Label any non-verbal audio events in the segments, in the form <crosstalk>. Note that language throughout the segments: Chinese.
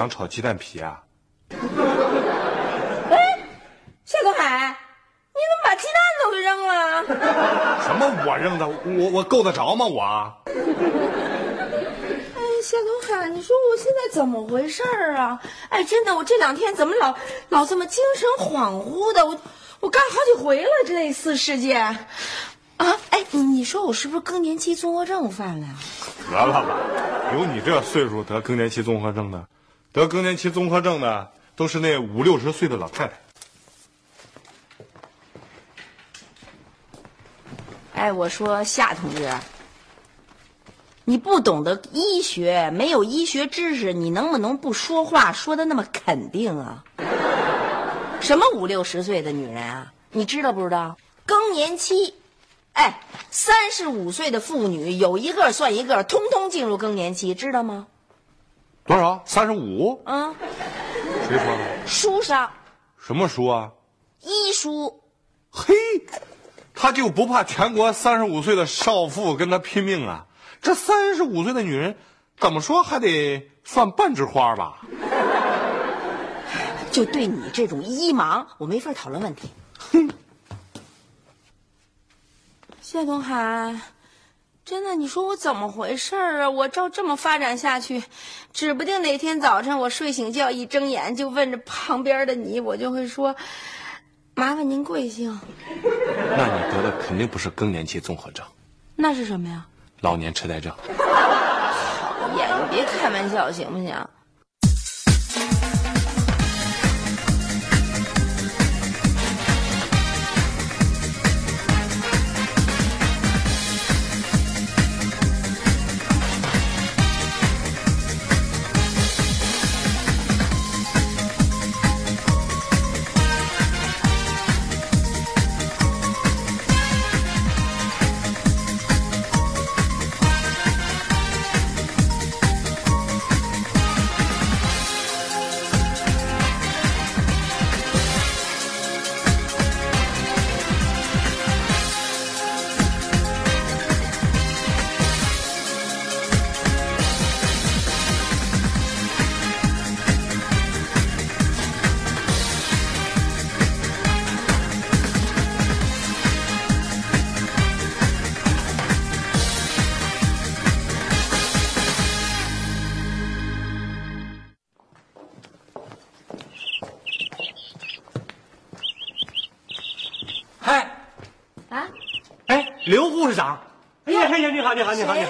想炒鸡蛋皮啊？<laughs> 哎夏东海，你怎么把鸡蛋都给扔了？什么我扔的？我我够得着吗？我 <laughs> 哎，夏东海，你说我现在怎么回事儿啊？哎，真的，我这两天怎么老老这么精神恍惚的？我我干好几回了这类似事件。啊，哎，你你说我是不是更年期综合症犯了呀？得了吧，有你这岁数得更年期综合症的，得更年期综合症的都是那五六十岁的老太太。哎，我说夏同志，你不懂得医学，没有医学知识，你能不能不说话说的那么肯定啊？什么五六十岁的女人啊？你知道不知道？更年期，哎，三十五岁的妇女有一个算一个，通通进入更年期，知道吗？多少？三十五？嗯，谁说的？书上什么书啊？医书，嘿，他就不怕全国三十五岁的少妇跟他拼命啊？这三十五岁的女人，怎么说还得算半枝花吧？<laughs> 就对你这种医盲，我没法讨论问题。哼谢东海，真的，你说我怎么回事儿啊？我照这么发展下去，指不定哪天早晨我睡醒觉一睁眼就问着旁边的你，我就会说：“麻烦您贵姓那你得的肯定不是更年期综合症，？”那是什么呀？老年痴呆症。讨厌你别开玩笑行不行？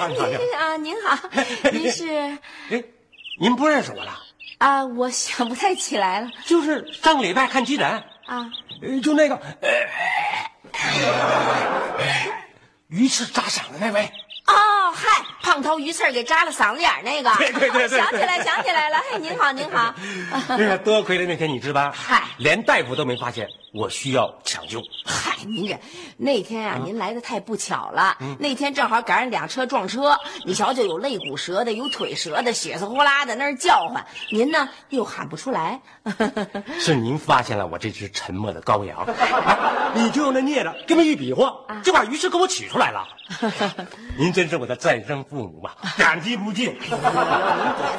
好，你好，你好，你好，你好。啊，您好，<laughs> 您是哎，您不认识我了？啊？我想不太起来了就是上个礼拜看急诊，啊。呃就那个，呃，鱼刺扎嗓子那位。哦，嗨，胖头鱼刺给扎了嗓子眼那个，对对对对 <laughs> 想起来想起来了，嘿，您好您好，哎呀，多亏了那天你值班，嗨连大夫都没发现我需要抢救。嗨，您这那天嗯啊，您来的太不巧了，那天正好赶上俩车撞车，你瞧瞧，有肋骨折的，有腿折的，血丝呼啦的那儿叫唤，您呢又喊不出来，<laughs> 是您发现了我这只沉默的羔羊，啊你就用那镊子这么一比划，就把鱼翅给我取出来了。<laughs> 您真是我的再生父母啊，感激不尽。您别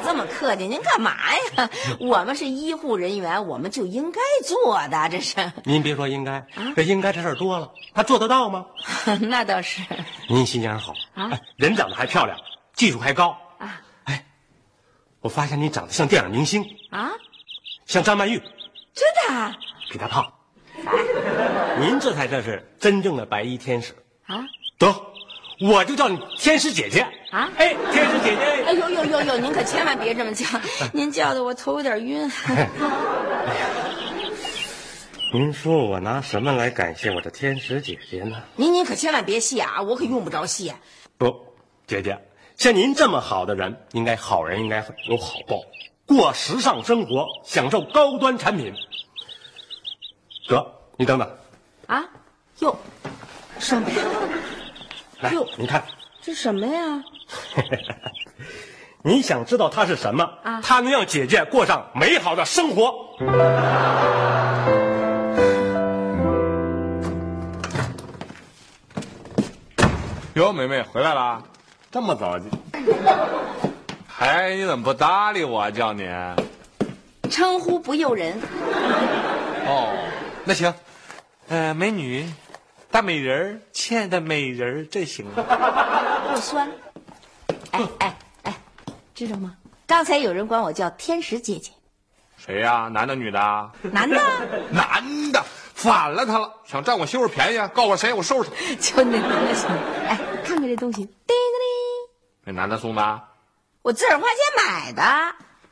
这么客气，您干嘛呀？<laughs> 我们是医护人员，我们就应该做的，这是，您别说应该，这应该这事儿多了，他做得到吗？<laughs> 那倒是您心眼好啊哎人长得还漂亮，技术还高。啊哎，我发现你长得像电影明星，啊，像张曼玉，真的啊比他胖。您这才算是真正的白衣天使。啊？得，我就叫你天使姐姐啊哎，天使姐姐，哎呦呦呦呦！您可千万别这么叫，您叫的我头有点晕。<laughs> 您说我拿什么来感谢我的天使姐姐呢？您您可千万别谢啊，我可用不着谢。不，姐姐，像您这么好的人，应该好人应该有好报，过时尚生活，享受高端产品。得，你等等，啊，哟，什么呀？来哟，你看，这什么呀？<laughs> 你想知道它是什么？啊它能让姐姐过上美好的生活。<laughs> 哟，妹妹回来啦，这么早就？<laughs> 哎，你怎么不搭理我啊？叫你？称呼不诱人。哦，那行，呃，美女，大美人儿，亲爱的美人儿，这行吗？<laughs> 不酸。哎哎哎，知道吗？刚才有人管我叫天使姐姐，谁呀、男的女的啊？男的，男的，反了他了，想占我媳妇儿便宜啊！告诉我谁，我收拾他。<laughs> 就那男的行。哎，看看这东西，叮叮铃，那男的送的啊，我自个儿花钱买的。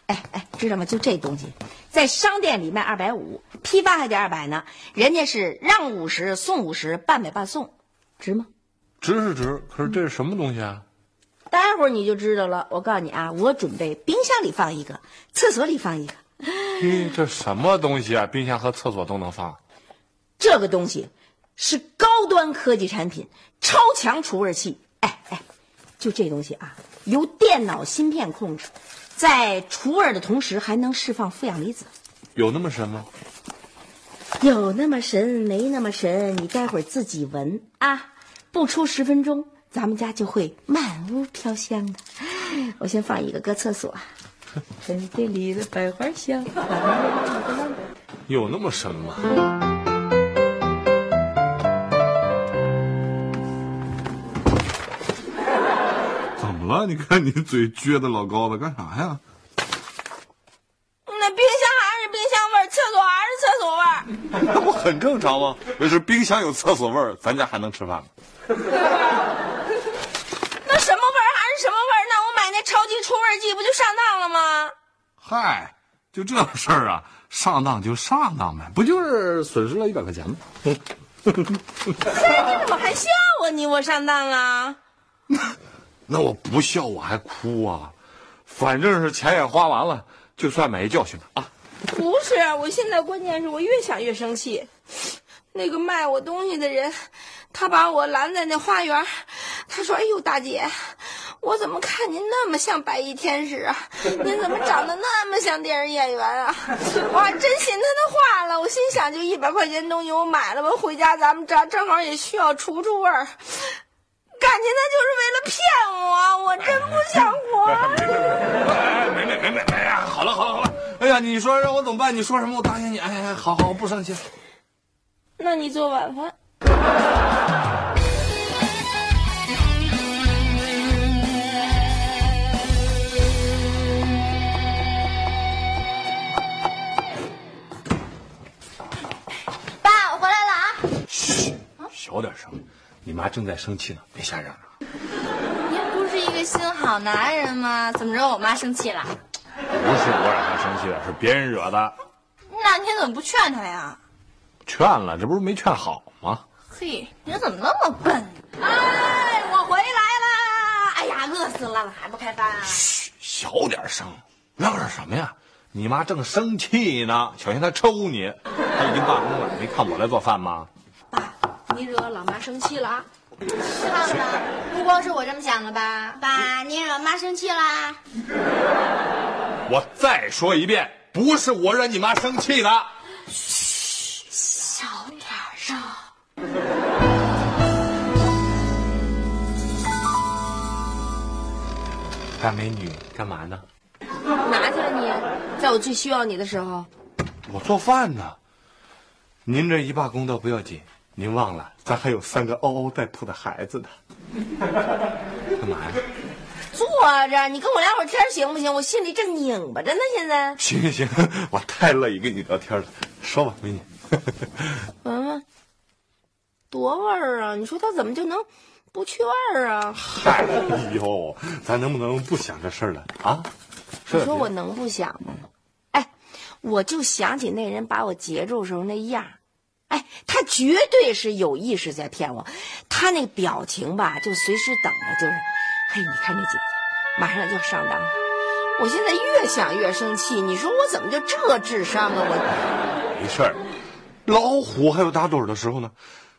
哎哎，知道吗？就这东西，在商店里卖二百五，批发还得二百呢。人家是让五十送五十，半买半送，值吗？值是值，可是这是什么东西啊？待会儿你就知道了。我告诉你啊，我准备冰箱里放一个，厕所里放一个。嘿，这什么东西啊？冰箱和厕所都能放？这个东西是高端科技产品，超强除味器。哎哎，就这东西啊，由电脑芯片控制，在除味的同时还能释放负氧离子。有那么神吗？有那么神没那么神，你待会儿自己闻啊！不出十分钟，咱们家就会满屋飘香的。我先放一个搁厕所，<laughs> 春天里的百花香。有那么神吗？了？你看你嘴撅的老高的，干啥呀？那冰箱还是冰箱味儿，厕所还是厕所味儿。<laughs> 那不很正常吗？要是冰箱有厕所味儿，咱家还能吃饭吗？<laughs> 那什么味儿还是什么味儿？那我买那超级除味剂不就上当了吗？嗨，就这事儿啊，上当就上当呗，不就是损失了一百块钱吗？<laughs> 你怎么还笑啊你？我上当了。那我不笑我还哭啊？反正是钱也花完了，就算买一教训了啊！不是，我现在关键是我越想越生气。那个卖我东西的人，他把我拦在那花园，他说：“哎呦，大姐，我怎么看您那么像白衣天使啊？您怎么长得那么像电视演员啊？”我还真信他的话了。我心想，就一百块钱东西我买了吧，回家咱们这正好也需要除除味儿。感情他就是为了骗我，我真不想活。哎，没没没没，哎呀，好了好了好了，哎呀，你说让我怎么办？你说什么我答应你。哎哎，好好，我不生气。那你做晚饭。爸，我回来了啊！嘘小点声，你妈正在生气呢，别瞎嚷嚷。您不是一个心好男人吗？怎么惹我妈生气了？不是我惹她生气的，是别人惹的。那您怎么不劝她呀？劝了，这不是没劝好吗？嘿，你怎么那么笨？哎，我回来啦！哎呀，饿死了，还不开饭啊？嘘，小点声，嚷嚷什么呀？你妈正生气呢，小心她抽你。她已经罢工了，没看我来做饭吗？爸，你惹老妈生气了啊？看看，不光是我这么想的吧？爸，您惹妈生气啦？我再说一遍，不是我惹你妈生气的。嘘小点声。大美女，干嘛呢？拿去了你？在我最需要你的时候，我做饭呢。您这一罢工倒不要紧，您忘了咱还有三个嗷嗷待哺的孩子呢。干嘛呀？坐着，你跟我聊会儿天行不行？我心里正拧巴着呢，现在。行行行，我太乐意跟你聊天了。说吧，美女。闻闻，多味儿啊！你说他怎么就能不去味儿啊。嗨，<laughs> 哎呦，咱能不能不想这事儿了啊？你说我能不想吗？哎，我就想起那人把我截住时候那样儿哎，他绝对是有意识在骗我。他那表情吧，就随时等着，就是，嘿，你看这姐姐，马上就要上当了。我现在越想越生气。你说我怎么就这智商啊？我没事儿，老虎还有打盹儿的时候呢。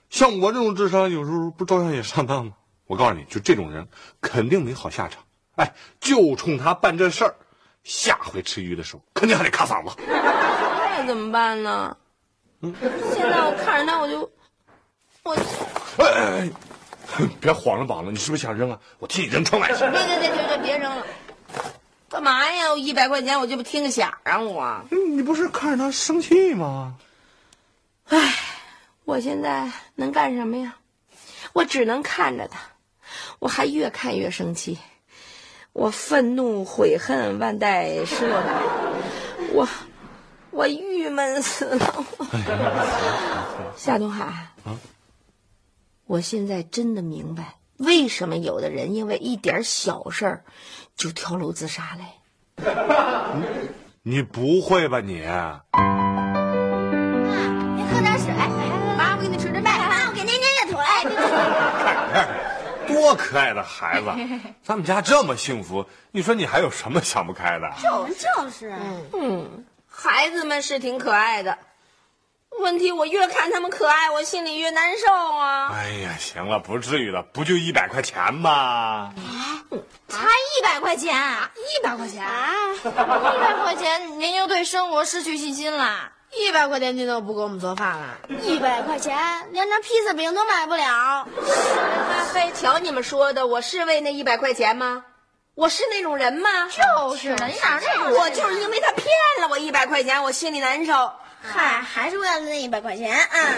像我这种智商，有时候不照样也上当吗？我告诉你，就这种人肯定没好下场。哎，就冲他办这事儿，下回吃鱼的时候肯定还得卡嗓子。<laughs> 那怎么办呢？嗯，<laughs> 现在我看着他，我就，我，哎哎哎，<laughs> 别晃了膀了，你是不是想扔啊？我替你扔窗外去。别别别别别别扔了！干嘛呀？我一百块钱，我就不听个响啊！我，你不是看着他生气吗？唉，我现在能干什么呀？我只能看着他，我还越看越生气，我愤怒、悔恨、万代失落感，我，我郁闷死了。夏东海，啊，我现在真的明白，为什么有的人因为一点小事儿就跳楼自杀嘞。你不会吧你？妈，您喝点水。妈，我给你捶捶背。妈，我给您捏捏腿。看看，多可爱的孩子！咱们家这么幸福，你说你还有什么想不开的？就就是，嗯，孩子们是挺可爱的，问题我越看他们可爱，我心里越难受啊。哎呀，行了，不至于的，不就一百块钱吗？才一百块钱，一百块钱啊！一百块钱，您就对生活失去信心了。一百块钱您都不给我们做饭了，一百块钱连张披萨饼都买不了。阿飞，瞧你们说的，我是为那一百块钱吗？我是那种人吗？就是的，你哪儿那种？我就是因为他骗了我一百块钱，我心里难受。嗨，还是为了那一百块钱啊！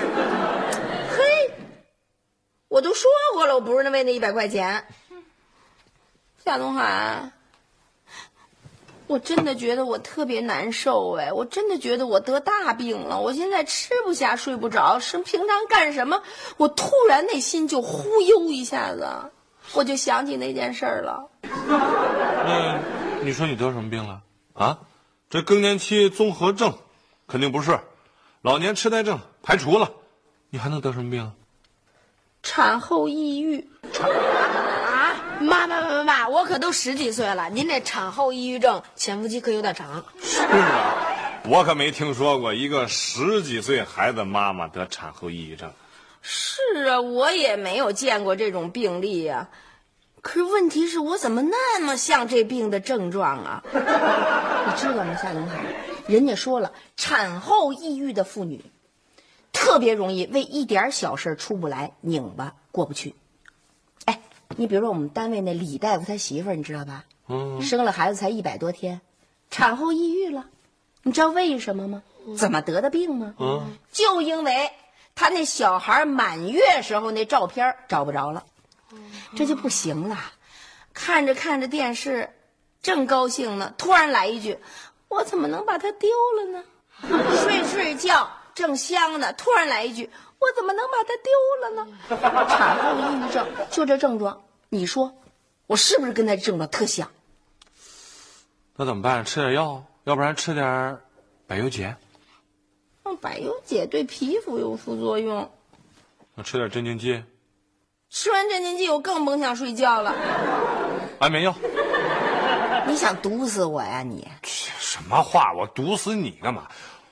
嘿，我都说过了，我不是为那一百块钱。夏东海，我真的觉得我特别难受哎，我真的觉得我得大病了，我现在吃不下睡不着，是平常干什么，我突然内心就忽悠一下子，我就想起那件事儿了。那你说你得什么病了啊？这更年期综合症肯定不是，老年痴呆症排除了，你还能得什么病？产后抑郁。啊，妈妈妈妈妈，我可都十几岁了，您这产后抑郁症潜伏期可有点长。是啊，我可没听说过一个十几岁孩子妈妈得产后抑郁症。是啊，我也没有见过这种病例呀、可是问题是我怎么那么像这病的症状啊？<laughs> 你知道吗，夏东海？人家说了，产后抑郁的妇女特别容易为一点小事出不来，拧巴过不去。哎，你比如说我们单位那李大夫他媳妇儿，你知道吧？嗯，生了孩子才一百多天，产后抑郁了。你知道为什么吗？怎么得的病吗？嗯，就因为他那小孩满月时候那照片找不着了，这就不行了。看着看着电视，正高兴呢，突然来一句：“我怎么能把它丢了呢？”睡睡觉正香呢，突然来一句：“我怎么能把它丢了呢？”产后抑郁症就这症状，你说我是不是跟他症状特像？那怎么办？吃点药，要不然吃点百忧解，嗯，百忧解对皮肤有副作用，那吃点镇静剂，吃完镇静剂我更甭想睡觉了。安眠药。你想毒死我呀你？什么话？我毒死你干嘛？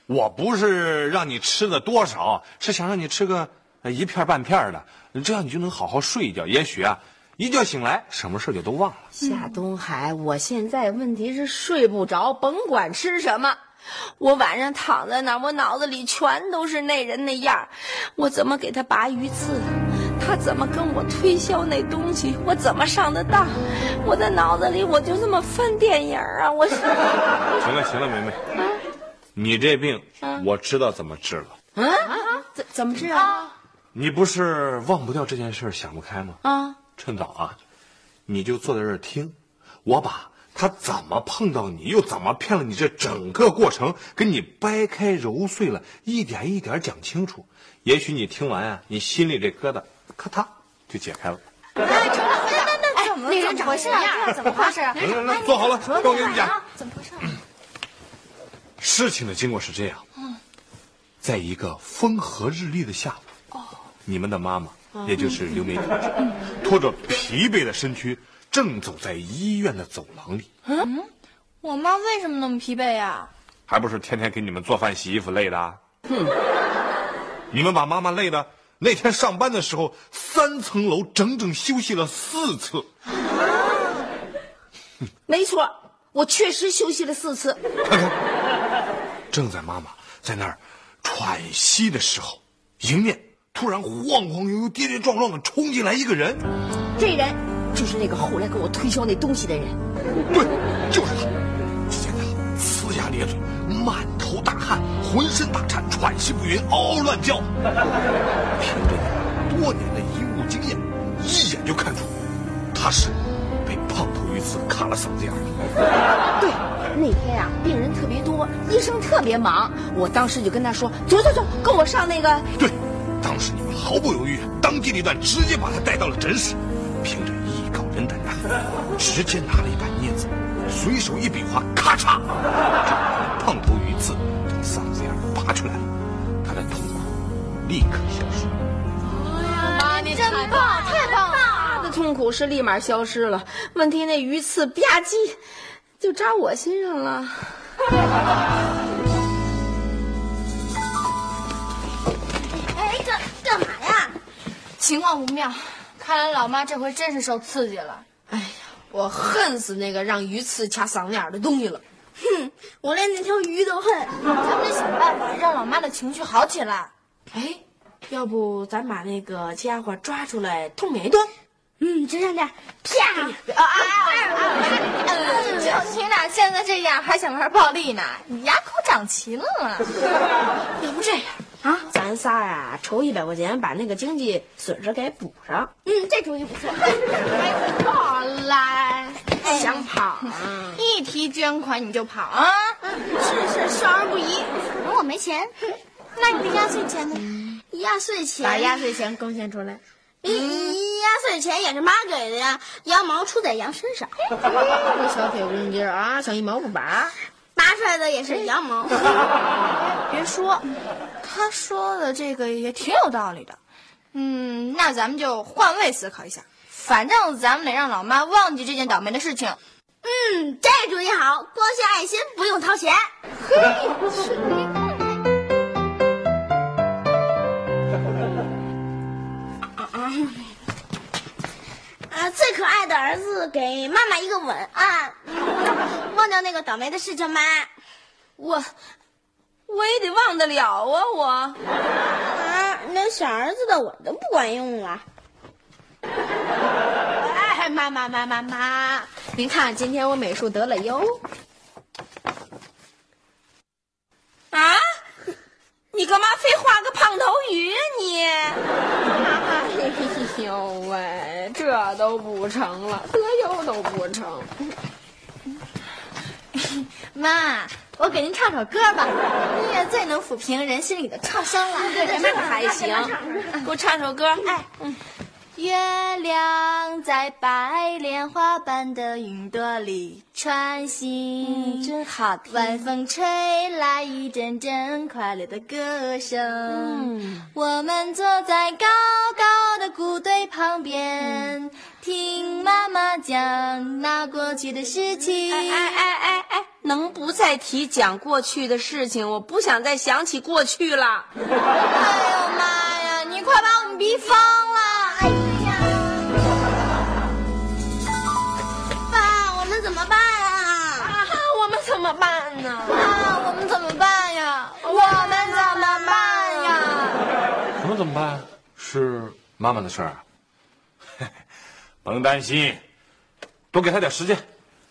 我不是让你吃的多少，是想让你吃个呃一片半片的，这样你就能好好睡一觉。也许啊，一觉醒来，什么事就都忘了。夏东海，我现在问题是睡不着，甭管吃什么，我晚上躺在那儿，我脑子里全都是那人那样儿我怎么给他拔鱼刺？他怎么跟我推销那东西？我怎么上的当？我在脑子里我就这么翻电影儿啊！我是，<laughs> 行了行了，梅梅，你这病我知道怎么治了。啊，怎怎么治啊？你不是忘不掉这件事儿，想不开吗？啊，趁早啊，你就坐在这儿听，我把他怎么碰到你，又怎么骗了你这整个过程，给你掰开揉碎了，一点一点讲清楚。也许你听完啊，你心里这疙瘩咔嗒就解开了。那那怎么那人怎么回事啊？怎么回事？来来来，坐好了，我给你讲。怎么回事？事情的经过是这样。在一个风和日丽的下午，你们的妈妈，也就是刘梅姐，拖着疲惫的身躯，正走在医院的走廊里。嗯，我妈为什么那么疲惫呀？还不是天天给你们做饭、洗衣服累的。哼，你们把妈妈累的，那天上班的时候，三层楼整整休息了四次。<laughs> 没错，我确实休息了四次。看看，正在妈妈在那儿。喘息的时候，迎面突然晃晃悠悠、跌跌撞撞的冲进来一个人。这人就是那个后来给我推销那东西的人。对，就是他。只见他呲牙咧嘴、满头大汗、浑身打颤、喘息不匀、嗷嗷乱叫。凭着多年的医务经验，一眼就看出他是被胖头鱼刺卡了嗓子眼儿。<laughs> 对。那天啊，病人特别多，医生特别忙，我当时就跟他说：“走走走，跟我上那个。”对，当时你们毫不犹豫，当机立断，直接把他带到了诊室，凭着直接拿了一把镊子，随手一比划，咔嚓，胖头鱼刺从嗓子眼拔出来了，他的痛苦立刻消失。哎呀妈，你真棒，太棒了！他的痛苦是立马消失了，问题那鱼刺吧唧。就扎我心上了。哎，干干嘛呀？情况不妙，看来老妈这回真是受刺激了。我恨死那个让鱼刺掐嗓子眼的东西了。哼，我连那条鱼都恨。咱们得想办法让老妈的情绪好起来。哎，要不咱把那个家伙抓出来痛扁一顿？嗯，就像这样，啪！啊啊啊！就你俩现在这样，还想玩暴力呢？你牙口长齐了吗。要不这仨呀，筹一百块钱，把那个经济损失给补上。嗯，这主意不错。跑来，想跑？一提捐款你就跑啊？是是，少儿不宜。我没钱。那你的压岁钱呢？压岁钱，把压岁钱贡献出来。嗯，压岁钱也是妈给的呀，羊毛出在羊身上。这小铁公鸡啊，小一毛不拔，拔出来的也是羊毛。<laughs> 别说，他说的这个也挺有道理的。嗯，那咱们就换位思考一下，反正咱们得让老妈忘记这件倒霉的事情。嗯，这主意好，光献爱心不用掏钱。嘿。<laughs> 最可爱的儿子给妈妈一个吻啊！忘掉那个倒霉的事情吗？我我也得忘得了啊！我啊，那小儿子的我都不管用了。哎，妈妈妈妈妈，您看今天我美术得了优。啊？你干嘛非画个胖头鱼啊你？<laughs> 哎呦喂，这都不成了，得优都不成。<laughs> 妈，我给您唱首歌吧，音乐最能抚平人心里的创伤了。对对，那还行。给我唱首歌。哎，嗯。月亮在白莲花般的云朵里穿行，真好听。晚风吹来一阵阵快乐的歌声。我们坐在高高的谷堆旁边，听妈妈讲那过去的事情。哎哎哎哎哎，能不再提讲过去的事情？我不想再想起过去了。哎呦妈呀，你快把我们逼疯了！哎呀，爸，我们怎么办呢？啊，我们怎么办呀？我们怎么办呀？什么怎么办？是妈妈的事儿啊。<laughs> 甭担心，多给他点时间。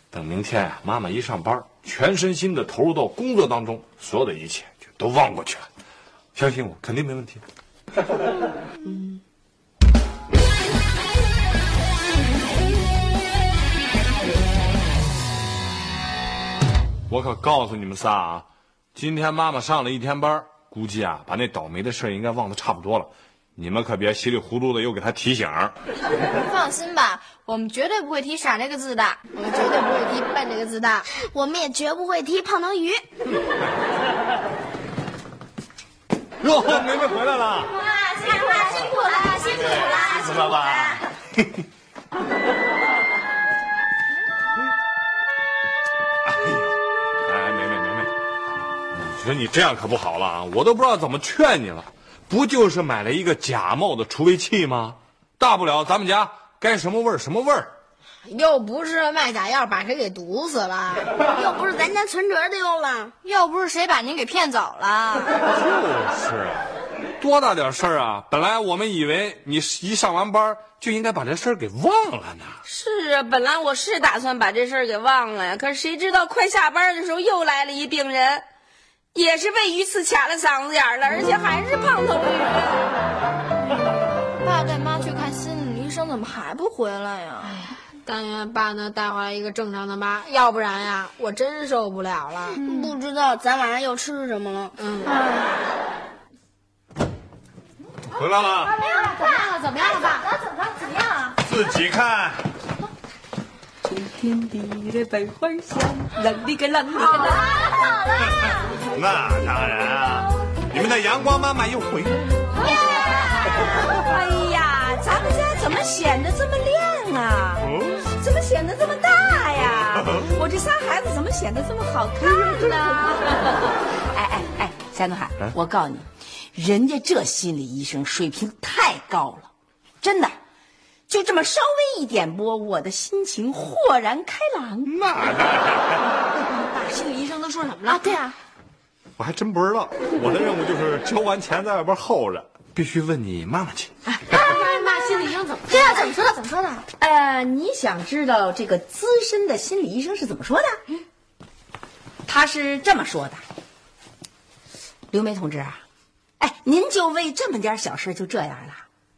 等明天啊，妈妈一上班，全身心的投入到工作当中，所有的一切就都忘过去了。相信我，肯定没问题。嗯。我可告诉你们仨啊，今天妈妈上了一天班，估计啊把那倒霉的事应该忘得差不多了。你们可别稀里糊涂的又给他提醒。放心吧，我们绝对不会提“傻”这个字的，我们绝对不会提“笨”这个字的，我们也绝不会提胖头鱼。哟，梅梅回来了。哇，辛苦了，辛苦了，辛苦了，辛苦了。哎呦，哎，梅梅梅梅，你说你这样可不好了啊！我都不知道怎么劝你了。不就是买了一个假冒的除味器吗？大不了咱们家该什么味儿什么味儿。又不是卖假药把谁给毒死了，<laughs> 又不是咱家存折丢了，又不是谁把您给骗走了。就是啊，多大点事儿啊！本来我们以为你一上完班就应该把这事儿给忘了呢。是啊，本来我是打算把这事儿给忘了呀，可是谁知道快下班的时候又来了一病人，也是被鱼刺卡了嗓子眼了，而且还是胖头鱼。怎么还不回来呀？但愿爸能带回来一个正常的妈，要不然呀，我真受不了了。不知道咱晚上又吃什么了。嗯，回来了，怎么样了？怎么样了，爸？怎么怎么样啊？自己看。春天的百花香，啷里个啷里个啷。那当然啊，你们的阳光妈妈又回来了。哎呀，咱们家怎么显得这么亮啊？哦怎么显得这么大呀？<laughs> 我这仨孩子怎么显得这么好看呢？哎 <laughs> 哎哎，夏东海，我告诉你，人家这心理医生水平太高了，真的，就这么稍微一点拨，我的心情豁然开朗。那 <laughs> 心理医生都说什么了？对啊，我还真不知道。我的任务就是交完钱在外边候着，必须问你妈妈去。妈，心理医生怎么对啊，怎么说的？怎么说的？呃，你想知道这个资深的心理医生是怎么说的？他是这么说的：“刘梅同志啊，哎，您就为这么点小事就这样了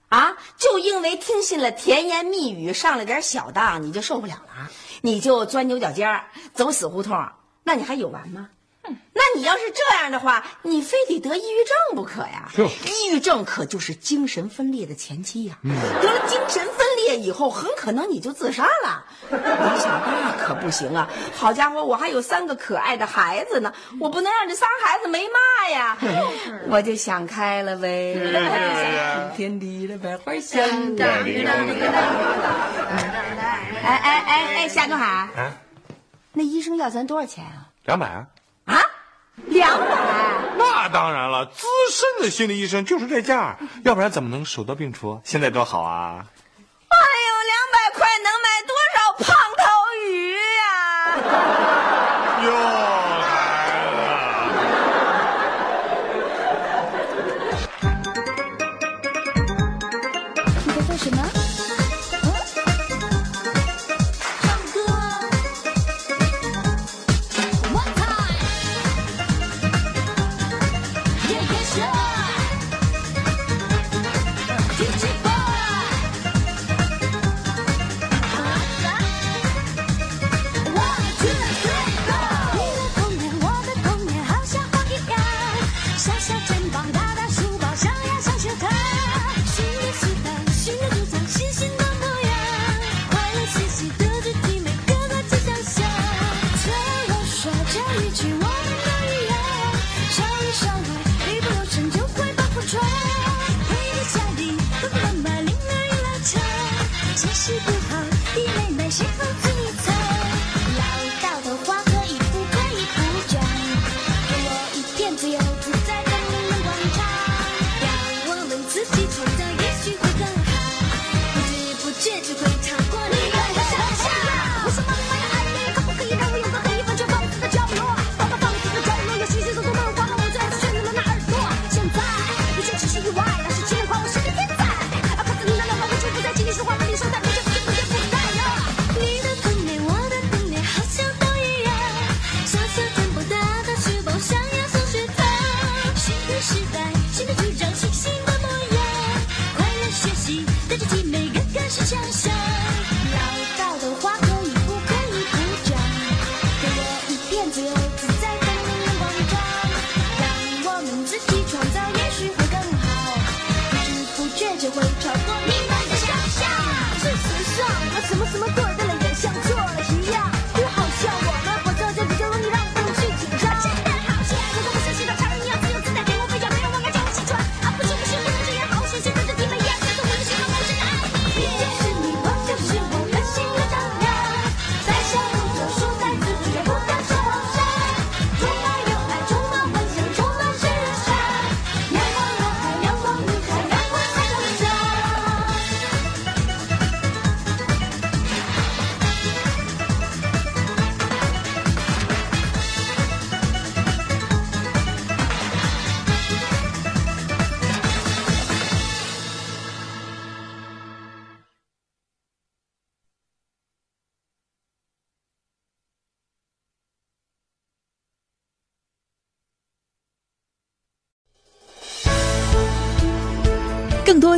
啊？就因为听信了甜言蜜语，上了点小当，你就受不了了？你就钻牛角尖儿，走死胡同？那你还有完吗？”那你要是这样的话，你非得得抑郁症不可呀！抑郁症可就是精神分裂的前期呀、得了精神分裂以后，很可能你就自杀了。你想那可不行啊！好家伙，我还有三个可爱的孩子呢，我不能让这仨孩子没妈呀！<laughs> 我就想开了呗。天地的百花香。哎哎哎哎，夏东海，啊，那医生要咱多少钱啊？两百啊。两百。那当然了，资深的心理医生就是这价，要不然怎么能手到病除？现在多好啊！